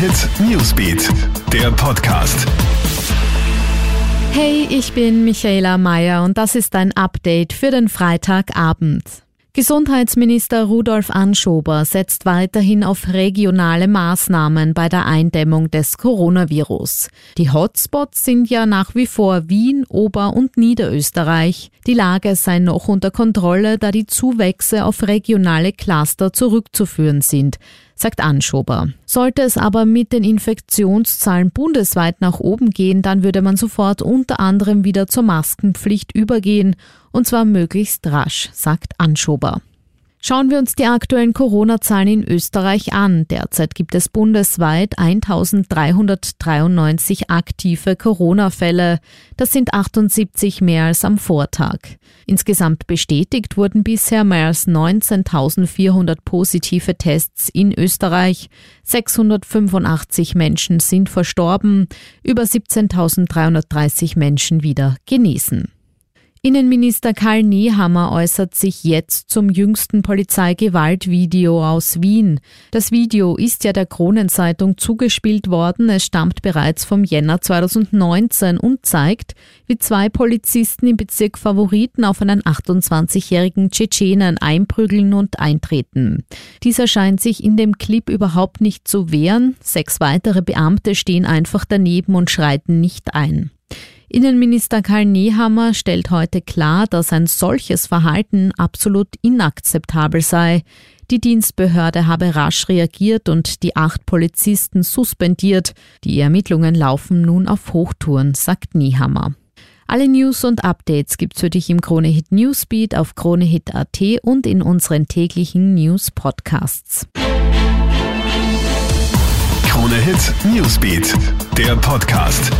Hit Newsbeat, der Podcast. Hey, ich bin Michaela Mayer und das ist ein Update für den Freitagabend. Gesundheitsminister Rudolf Anschober setzt weiterhin auf regionale Maßnahmen bei der Eindämmung des Coronavirus. Die Hotspots sind ja nach wie vor Wien, Ober- und Niederösterreich. Die Lage sei noch unter Kontrolle, da die Zuwächse auf regionale Cluster zurückzuführen sind sagt Anschober. Sollte es aber mit den Infektionszahlen bundesweit nach oben gehen, dann würde man sofort unter anderem wieder zur Maskenpflicht übergehen, und zwar möglichst rasch, sagt Anschober. Schauen wir uns die aktuellen Corona-Zahlen in Österreich an. Derzeit gibt es bundesweit 1393 aktive Corona-Fälle. Das sind 78 mehr als am Vortag. Insgesamt bestätigt wurden bisher mehr als 19.400 positive Tests in Österreich. 685 Menschen sind verstorben, über 17.330 Menschen wieder genesen. Innenminister Karl Nehammer äußert sich jetzt zum jüngsten Polizeigewaltvideo aus Wien. Das Video ist ja der Kronenzeitung zugespielt worden. Es stammt bereits vom Jänner 2019 und zeigt, wie zwei Polizisten im Bezirk Favoriten auf einen 28-jährigen Tschetschenen einprügeln und eintreten. Dieser scheint sich in dem Clip überhaupt nicht zu wehren. Sechs weitere Beamte stehen einfach daneben und schreiten nicht ein. Innenminister Karl Nehammer stellt heute klar, dass ein solches Verhalten absolut inakzeptabel sei. Die Dienstbehörde habe rasch reagiert und die acht Polizisten suspendiert. Die Ermittlungen laufen nun auf Hochtouren, sagt Nehammer. Alle News und Updates gibt's für dich im Kronehit Newsbeat auf kronehit.at und in unseren täglichen News Podcasts. Kronehit Newsbeat, der Podcast.